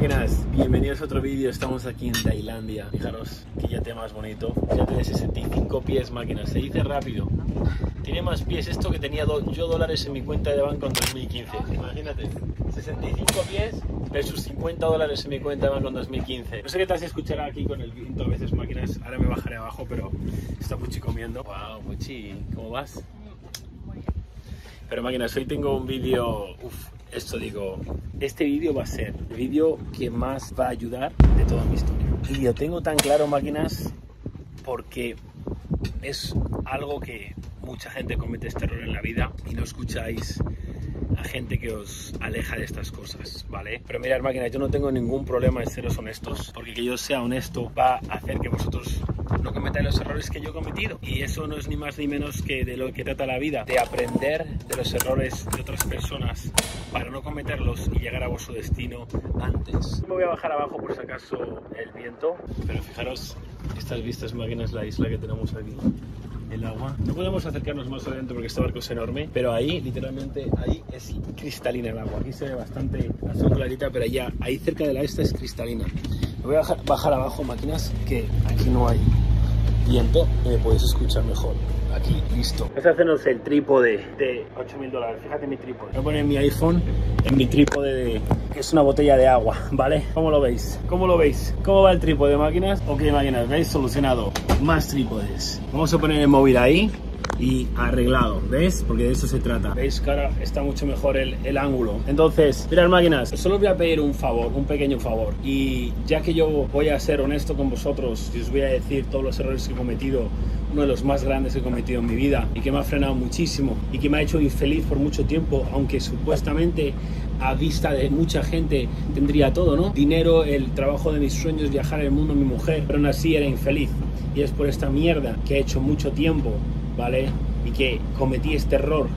máquinas, bienvenidos a otro vídeo, estamos aquí en Tailandia, fijaros que yate más bonito, yate de 65 pies máquinas, se dice rápido, tiene más pies esto que tenía yo dólares en mi cuenta de banco en 2015, imagínate, 65 pies versus 50 dólares en mi cuenta de banco en 2015. No sé qué tal se escuchará aquí con el viento. A veces máquinas, ahora me bajaré abajo, pero está Puchi comiendo. Wow, Puchi, ¿cómo vas? Pero máquinas, hoy tengo un vídeo, uff, esto digo, este vídeo va a ser el vídeo que más va a ayudar de toda mi historia. Y lo tengo tan claro, máquinas, porque es algo que mucha gente comete este error en la vida y no escucháis a gente que os aleja de estas cosas, ¿vale? Pero mirad, máquinas, yo no tengo ningún problema en seros honestos, porque que yo sea honesto va a hacer que vosotros no cometáis los errores que yo he cometido. Y eso no es ni más ni menos que de lo que trata la vida, de aprender de los errores de otras personas para no cometerlos y llegar a vuestro destino antes. Me voy a bajar abajo por si acaso el viento, pero fijaros, estas vistas máquinas, la isla que tenemos aquí el agua. No podemos acercarnos más adentro porque este barco es enorme, pero ahí, literalmente, ahí es cristalina el agua. Aquí se ve bastante azul clarita, pero allá, ahí cerca de la esta es cristalina. Me voy a bajar, bajar abajo máquinas que aquí no hay y me podéis escuchar mejor. Aquí, listo. Vamos a hacernos el trípode de 8000 dólares. Fíjate mi trípode. Voy a poner mi iPhone en mi trípode, de, que es una botella de agua, ¿vale? ¿Cómo lo veis? ¿Cómo lo veis? ¿Cómo va el trípode, máquinas? Ok, máquinas, ¿veis? Solucionado. Más trípodes. Vamos a poner el móvil ahí y arreglado, ¿ves? Porque de eso se trata. ¿Veis que ahora está mucho mejor el, ángulo? Entonces, mirad máquinas, solo os voy a pedir un favor, un pequeño favor. Y ya que yo voy a ser honesto con vosotros y os voy a decir todos los errores que he cometido, uno de los más grandes que he cometido en mi vida y que me ha frenado muchísimo y que me ha hecho infeliz por mucho tiempo, aunque supuestamente a vista de mucha gente tendría todo, ¿no? Dinero, el trabajo de mis sueños, viajar el mundo, mi mujer, pero aún así era infeliz. Y es por esta mierda que he hecho mucho tiempo ¿vale? Y que cometí este error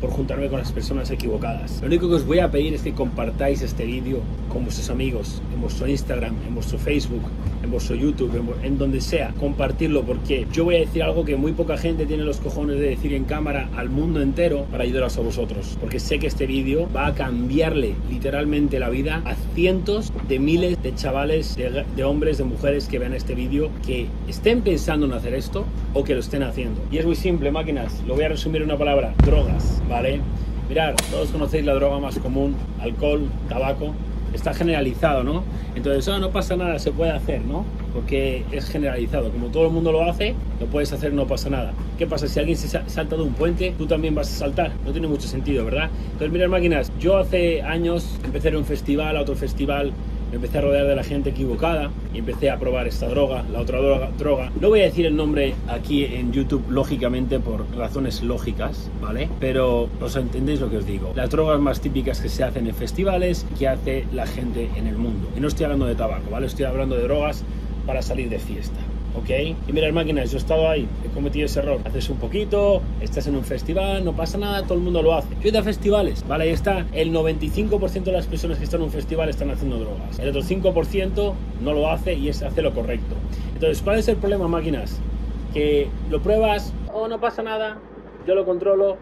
por juntarme con las personas equivocadas. Lo único que os voy a pedir es que compartáis este vídeo con vuestros amigos, en vuestro Instagram, en vuestro Facebook, en vuestro YouTube, en, donde sea, compartirlo porque yo voy a decir algo que muy poca gente tiene los cojones de decir en cámara al mundo entero para ayudaros a vosotros. Porque sé que este vídeo va a cambiarle literalmente la vida a cientos de miles de chavales, de, de hombres, de mujeres que vean este vídeo, que estén pensando en hacer esto o que lo estén haciendo. Y es muy simple, máquinas. Lo voy a resumir en una palabra, drogas, ¿vale? Mirad, todos conocéis la droga más común, alcohol, tabaco, está generalizado, ¿no? Entonces, oh, no pasa nada, se puede hacer, ¿no? Porque es generalizado. Como todo el mundo lo hace, lo puedes hacer, no pasa nada. ¿Qué pasa? Si alguien se salta de un puente, tú también vas a saltar. No tiene mucho sentido, ¿verdad? Entonces, mirad, máquinas, yo hace años empecé en un festival, a otro festival, empecé a rodear de la gente equivocada y empecé a probar esta droga, la otra droga, droga. No voy a decir el nombre aquí en YouTube, lógicamente, por razones lógicas, ¿vale? Pero os entendéis lo que os digo. Las drogas más típicas que se hacen en festivales, que hace la gente en el mundo. Y no estoy hablando de tabaco, ¿vale? Estoy hablando de drogas para salir de fiesta. ¿Ok? Y mira, máquinas, yo he estado ahí, he cometido ese error. Haces un poquito, estás en un festival, no pasa nada, todo el mundo lo hace. Yo he ido a festivales, ¿vale? Ahí está, el 95% de las personas que están en un festival están haciendo drogas. El otro 5% no lo hace y es, hace lo correcto. Entonces, ¿cuál es el problema, máquinas? Que lo pruebas, oh, no pasa nada, yo lo controlo,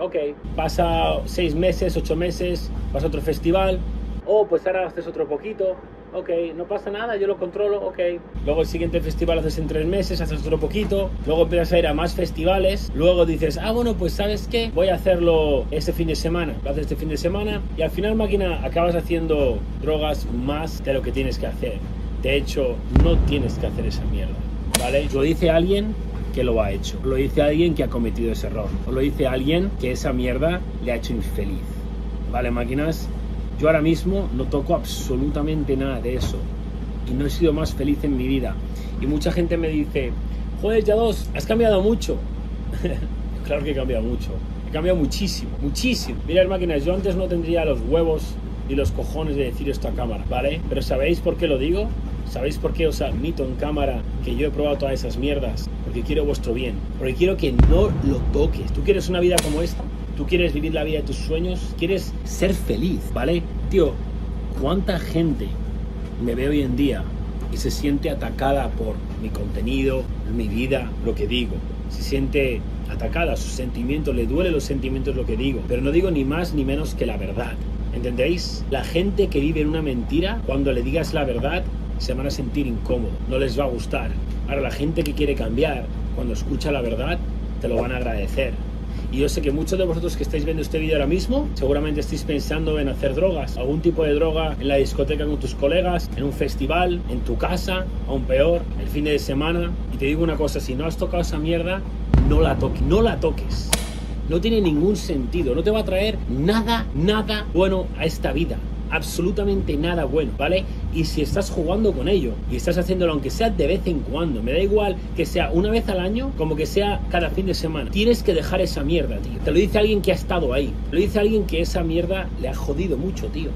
ok. Pasa 6 meses, 8 meses, vas a otro festival, oh, pues ahora haces otro poquito, ok, no pasa nada, yo lo controlo, ok. Luego el siguiente festival haces en tres meses, haces otro poquito, luego empiezas a ir a más festivales, luego dices, ah, bueno, pues sabes qué, voy a hacerlo este fin de semana, lo haces este fin de semana y al final, máquina, acabas haciendo drogas más de lo que tienes que hacer. De hecho, no tienes que hacer esa mierda, ¿vale? Lo dice alguien que lo ha hecho, lo dice alguien que ha cometido ese error, o lo dice alguien que esa mierda le ha hecho infeliz, ¿vale, máquinas? Yo ahora mismo no toco absolutamente nada de eso y no he sido más feliz en mi vida. Y mucha gente me dice, joder, ya dos, has cambiado mucho. claro que he cambiado mucho. He cambiado muchísimo, muchísimo. Mira, máquinas, yo antes no tendría los huevos y los cojones de decir esto a cámara, ¿vale? Pero ¿sabéis por qué lo digo? ¿Sabéis por qué os admito en cámara que yo he probado todas esas mierdas? Porque quiero vuestro bien. Porque quiero que no lo toques. ¿Tú quieres una vida como esta? Tú quieres vivir la vida de tus sueños, quieres ser feliz, ¿vale? Tío, ¿cuánta gente me ve hoy en día y se siente atacada por mi contenido, mi vida, lo que digo? Se siente atacada, sus sentimientos, le duele los sentimientos lo que digo, pero no digo ni más ni menos que la verdad. ¿Entendéis? La gente que vive en una mentira, cuando le digas la verdad, se van a sentir incómodos, no les va a gustar. Ahora, la gente que quiere cambiar, cuando escucha la verdad, te lo van a agradecer. Y yo sé que muchos de vosotros que estáis viendo este vídeo ahora mismo, seguramente estáis pensando en hacer drogas, algún tipo de droga en la discoteca con tus colegas, en un festival, en tu casa, aún peor, el fin de semana. Y te digo una cosa, si no has tocado esa mierda, no la toques, no la toques. No tiene ningún sentido, no te va a traer nada, nada bueno a esta vida absolutamente nada bueno, ¿vale? Y si estás jugando con ello y estás haciéndolo aunque sea de vez en cuando, me da igual que sea una vez al año como que sea cada fin de semana, tienes que dejar esa mierda, tío. Te lo dice alguien que ha estado ahí, te lo dice alguien que esa mierda le ha jodido mucho, tío.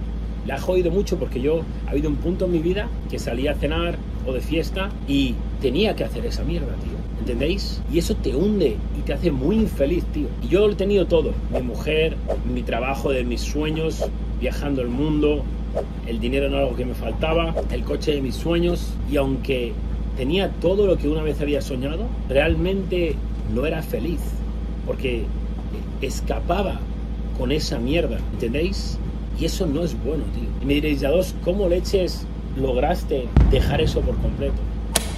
Le ha jodido mucho porque yo ha habido un punto en mi vida que salía a cenar o de fiesta y tenía que hacer esa mierda, tío. ¿Entendéis? Y eso te hunde y te hace muy infeliz, tío. Y yo lo he tenido todo. Mi mujer, mi trabajo de mis sueños, viajando el mundo, el dinero no era algo que me faltaba, el coche de mis sueños y aunque tenía todo lo que una vez había soñado, realmente no era feliz porque escapaba con esa mierda, ¿entendéis? Y eso no es bueno, tío. Y me diréis, ya dos, ¿cómo leches lograste dejar eso por completo?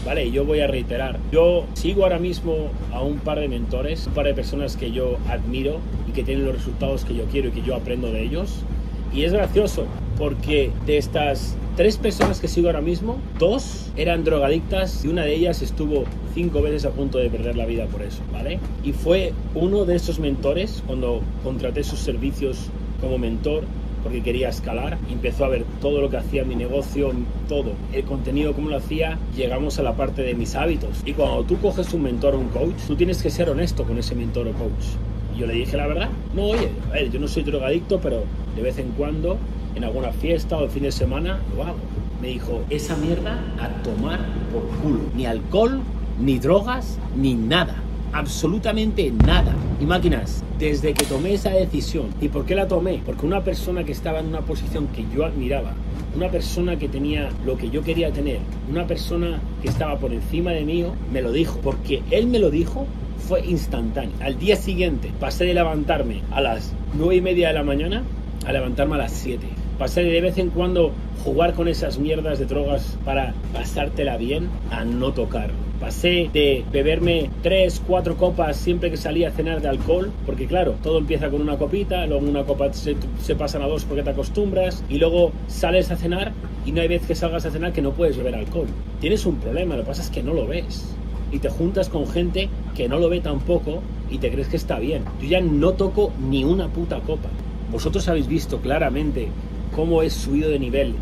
Vale, yo voy a reiterar, yo sigo ahora mismo a un par de mentores, un par de personas que yo admiro y que tienen los resultados que yo quiero y que yo aprendo de ellos. Y es gracioso porque de estas tres personas que sigo ahora mismo, dos eran drogadictas y una de ellas estuvo cinco veces a punto de perder la vida por eso, ¿vale? Y fue uno de esos mentores cuando contraté sus servicios como mentor porque quería escalar, empezó a ver todo lo que hacía mi negocio, todo, el contenido, cómo lo hacía, llegamos a la parte de mis hábitos. Y cuando tú coges un mentor o un coach, tú tienes que ser honesto con ese mentor o coach. Yo le dije la verdad, no, oye, a ver, yo no soy drogadicto, pero de vez en cuando, en alguna fiesta o el fin de semana, lo hago. Me dijo, esa mierda a tomar por culo. Ni alcohol, ni drogas, ni nada. Absolutamente nada. Y máquinas, desde que tomé esa decisión, ¿y por qué la tomé? Porque una persona que estaba en una posición que yo admiraba, una persona que tenía lo que yo quería tener, una persona que estaba por encima de mí, me lo dijo. Porque él me lo dijo, fue instantáneo. Al día siguiente pasé de levantarme a las 9 y media de la mañana a levantarme a las 7. Pasé de vez en cuando jugar con esas mierdas de drogas para pasártela bien a no tocar. Pasé de beberme 3, 4 copas siempre que salía a cenar de alcohol, porque claro, todo empieza con una copita, luego una copa se, se pasan a dos porque te acostumbras, y luego sales a cenar y no hay vez que salgas a cenar que no puedes beber alcohol. Tienes un problema, lo que pasa es que no lo ves. Y te juntas con gente que no lo ve tampoco y te crees que está bien. Yo ya no toco ni una puta copa. Vosotros habéis visto claramente cómo he subido de nivel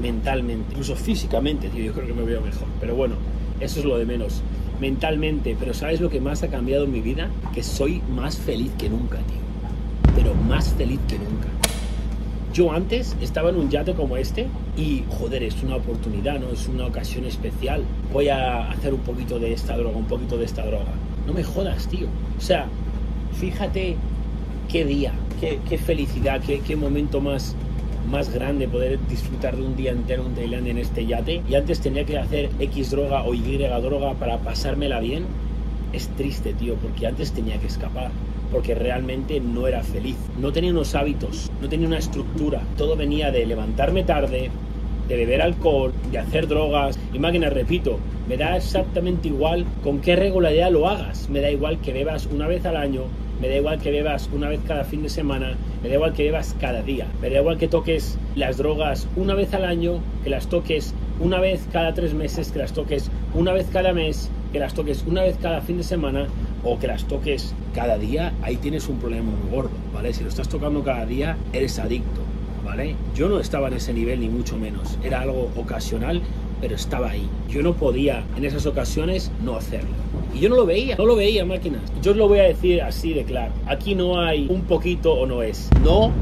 mentalmente, incluso físicamente, tío, yo creo que me veo mejor. Pero bueno, eso es lo de menos. Mentalmente, pero ¿sabes lo que más ha cambiado en mi vida? Que soy más feliz que nunca, tío. Pero más feliz que nunca. Yo antes estaba en un yate como este y, joder, es una oportunidad, ¿no? Es una ocasión especial. Voy a hacer un poquito de esta droga, un poquito de esta droga. No me jodas, tío. O sea, fíjate qué día, qué, felicidad, qué, momento más, más grande poder disfrutar de un día entero en Tailandia en este yate. Y antes tenía que hacer X droga o Y droga para pasármela bien. Es triste, tío, porque antes tenía que escapar. Porque realmente no era feliz. No tenía unos hábitos, no tenía una estructura. Todo venía de levantarme tarde, de beber alcohol, de hacer drogas. Y repito, me da exactamente igual con qué regularidad lo hagas. Me da igual que bebas una vez al año, me da igual que bebas una vez cada fin de semana, me da igual que bebas cada día, me da igual que toques las drogas una vez al año, que las toques una vez cada tres meses, que las toques una vez cada mes, que las toques una vez cada fin de semana o que las toques cada día, ahí tienes un problema muy gordo, ¿vale? Si lo estás tocando cada día, eres adicto, ¿vale? Yo no estaba en ese nivel ni mucho menos, era algo ocasional pero estaba ahí. Yo no podía en esas ocasiones no hacerlo. Y yo no lo veía, no lo veía máquinas. Yo os lo voy a decir así de claro. Aquí no hay un poquito o no es. No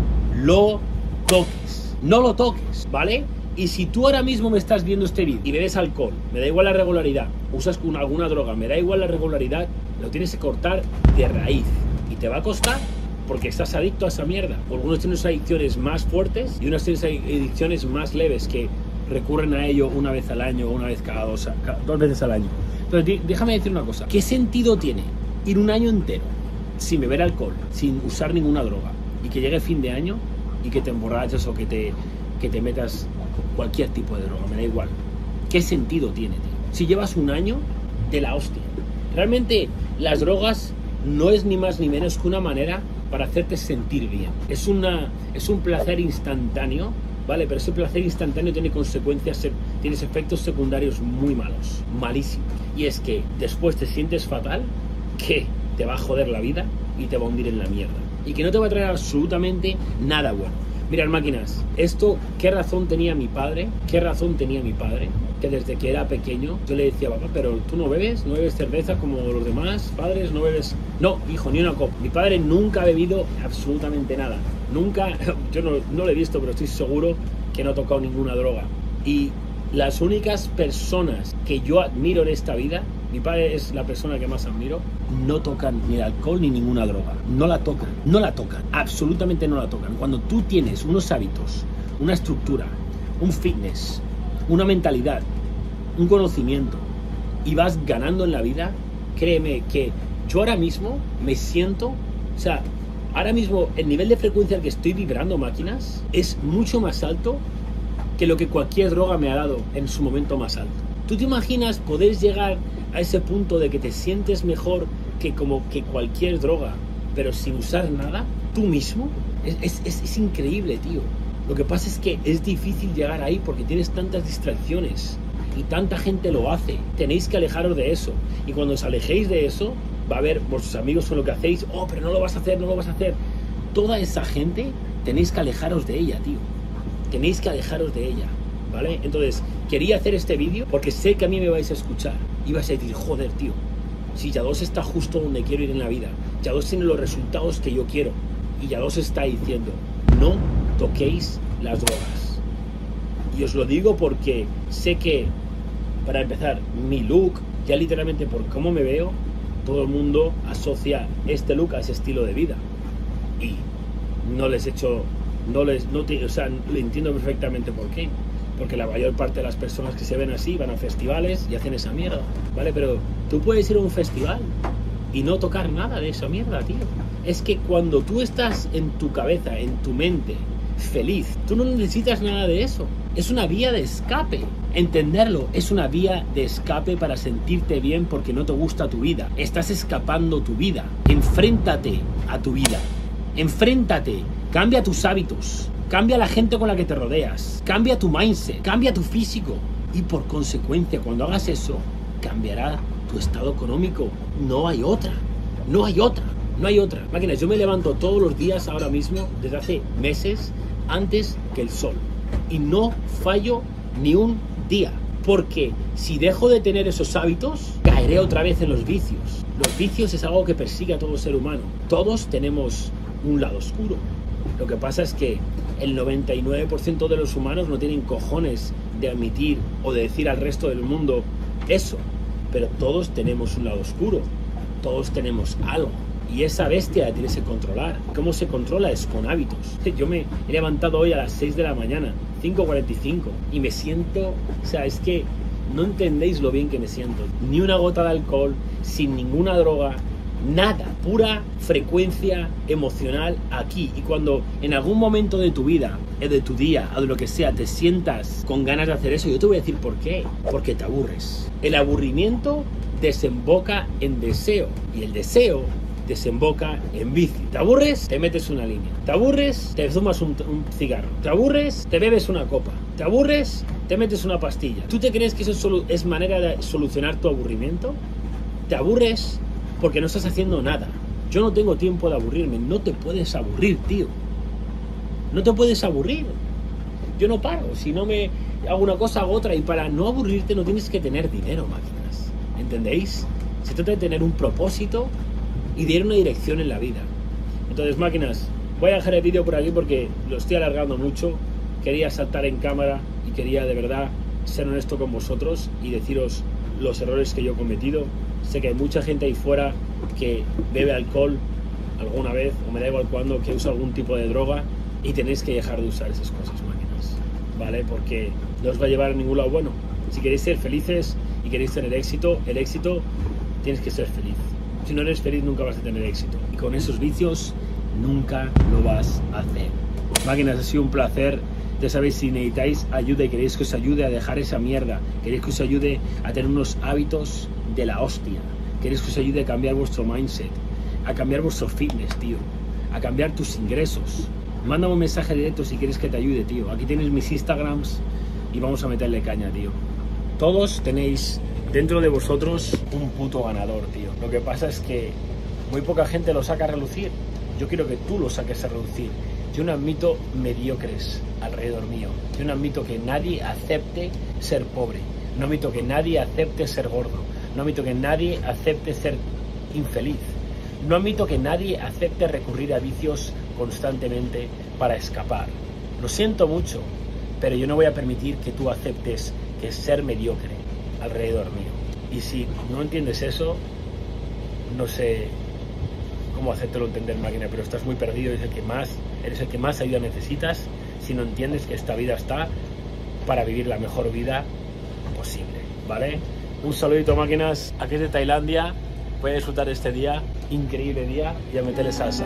lo toques. No lo toques, ¿vale? Y si tú ahora mismo me estás viendo este vídeo y bebes alcohol, me da igual la regularidad, usas alguna droga, me da igual la regularidad, lo tienes que cortar de raíz. Y te va a costar porque estás adicto a esa mierda. Algunos tienes adicciones más fuertes y unas tienes adicciones más leves que recurren a ello una vez al año una vez cada dos, dos veces al año. Entonces, déjame decir una cosa. ¿Qué sentido tiene ir un año entero sin beber alcohol, sin usar ninguna droga y que llegue fin de año y que te emborraches o que te, que te metas cualquier tipo de droga, me da igual. ¿Qué sentido tiene, tío? Si llevas un año de la hostia. Realmente las drogas no es ni más ni menos que una manera para hacerte sentir bien. Es, una, es un placer instantáneo, ¿vale? Pero ese placer instantáneo tiene consecuencias, tiene efectos secundarios muy malos, malísimos. Y es que después te sientes fatal, que te va a joder la vida y te va a hundir en la mierda. Y que no te va a traer absolutamente nada bueno. Mirad máquinas, esto, ¿qué razón tenía mi padre? ¿Qué razón tenía mi padre? Que desde que era pequeño yo le decía, papá, pero tú no bebes, no bebes cerveza como los demás padres, no bebes... No, hijo, ni una copa. Mi padre nunca ha bebido absolutamente nada. Nunca, yo no, no lo he visto, pero estoy seguro que no ha tocado ninguna droga. Y las únicas personas que yo admiro en esta vida, mi padre es la persona que más admiro, no tocan ni alcohol ni ninguna droga. No la tocan, no la tocan, absolutamente no la tocan. Cuando tú tienes unos hábitos, una estructura, un fitness, una mentalidad, un conocimiento y vas ganando en la vida, créeme que yo ahora mismo me siento, o sea, ahora mismo el nivel de frecuencia al que estoy vibrando máquinas es mucho más alto que lo que cualquier droga me ha dado en su momento más alto. ¿Tú te imaginas poder llegar a ese punto de que te sientes mejor que como que cualquier droga, pero sin usar nada? ¿Tú mismo? Es, es, es increíble, tío. Lo que pasa es que es difícil llegar ahí porque tienes tantas distracciones y tanta gente lo hace. Tenéis que alejaros de eso. Y cuando os alejéis de eso, va a haber vuestros amigos con lo que hacéis, oh, pero no lo vas a hacer, no lo vas a hacer. Toda esa gente tenéis que alejaros de ella, tío tenéis que alejaros de ella, ¿vale? Entonces, quería hacer este vídeo porque sé que a mí me vais a escuchar y vais a decir, joder, tío, si Yados está justo donde quiero ir en la vida, Yados tiene los resultados que yo quiero y Yados está diciendo, no toquéis las drogas. Y os lo digo porque sé que, para empezar, mi look, ya literalmente por cómo me veo, todo el mundo asocia este look a ese estilo de vida. Y no les he hecho no les, no o sea, le entiendo perfectamente por qué. Porque la mayor parte de las personas que se ven así van a festivales y hacen esa mierda, ¿vale? Pero tú puedes ir a un festival y no tocar nada de esa mierda, tío. Es que cuando tú estás en tu cabeza, en tu mente, feliz, tú no necesitas nada de eso. Es una vía de escape. Entenderlo es una vía de escape para sentirte bien porque no te gusta tu vida. Estás escapando tu vida. Enfréntate a tu vida. Enfréntate Cambia tus hábitos, cambia la gente con la que te rodeas, cambia tu mindset, cambia tu físico y por consecuencia cuando hagas eso cambiará tu estado económico. No hay otra, no hay otra, no hay otra. Máquinas, yo me levanto todos los días ahora mismo desde hace meses antes que el sol y no fallo ni un día. Porque si dejo de tener esos hábitos, caeré otra vez en los vicios. Los vicios es algo que persigue a todo ser humano. Todos tenemos un lado oscuro. Lo que pasa es que el 99% de los humanos no tienen cojones de admitir o de decir al resto del mundo eso. Pero todos tenemos un lado oscuro, todos tenemos algo. Y esa bestia la tienes que controlar. ¿Cómo se controla? Es con hábitos. Yo me he levantado hoy a las 6 de la mañana, 5.45, y me siento, o sea, es que no entendéis lo bien que me siento. Ni una gota de alcohol, sin ninguna droga, nada, pura frecuencia emocional aquí. Y cuando en algún momento de tu vida, eh, de tu día, o de lo que sea, te sientas con ganas de hacer eso, yo te voy a decir por qué. Porque te aburres. El aburrimiento desemboca en deseo. Y el deseo desemboca en bici. ¿Te aburres? Te metes una línea. ¿Te aburres? Te fumas un, cigarro. ¿Te aburres? Te bebes una copa. ¿Te aburres? Te metes una pastilla. ¿Tú te crees que eso es manera de solucionar tu aburrimiento? ¿Te aburres? porque no estás haciendo nada. Yo no tengo tiempo de aburrirme. No te puedes aburrir, tío. No te puedes aburrir. Yo no paro. Si no me hago una cosa, hago otra. Y para no aburrirte no tienes que tener dinero, máquinas. ¿Entendéis? Se trata de tener un propósito y ir una dirección en la vida. Entonces, máquinas, voy a dejar el vídeo por aquí porque lo estoy alargando mucho. Quería saltar en cámara y quería de verdad ser honesto con vosotros y deciros los errores que yo he cometido Sé que hay mucha gente ahí fuera que bebe alcohol alguna vez, o me da igual cuándo, que usa algún tipo de droga y tenéis que dejar de usar esas cosas, máquinas, ¿vale? Porque no os va a llevar a ningún lado bueno. Si queréis ser felices y queréis tener éxito, el éxito tienes que ser feliz. Si no eres feliz nunca vas a tener éxito. Y con esos vicios nunca lo vas a hacer. Máquinas, ha sido un placer. Ya sabéis, si necesitáis ayuda y queréis que os ayude a dejar esa mierda, queréis que os ayude a tener unos hábitos de la hostia, queréis que os ayude a cambiar vuestro mindset, a cambiar vuestro fitness, tío, a cambiar tus ingresos. Mándame un mensaje directo si quieres que te ayude, tío. Aquí tienes mis Instagrams y vamos a meterle caña, tío. Todos tenéis dentro de vosotros un puto ganador, tío. Lo que pasa es que muy poca gente lo saca a relucir. Yo quiero que tú lo saques a relucir. Yo no admito mediocres alrededor mío. Yo no admito que nadie acepte ser pobre. No admito que nadie acepte ser gordo. No admito que nadie acepte ser infeliz. No admito que nadie acepte recurrir a vicios constantemente para escapar. Lo siento mucho, pero yo no voy a permitir que tú aceptes que ser mediocre alrededor mío. Y si no entiendes eso, no sé cómo hacértelo entender, máquina, pero estás muy perdido, eres el que más, eres el que más ayuda necesitas si no entiendes que esta vida está para vivir la mejor vida posible, ¿vale? Un saludito, máquinas, aquí de Tailandia, voy disfrutar este día, increíble día, y a meterle salsa.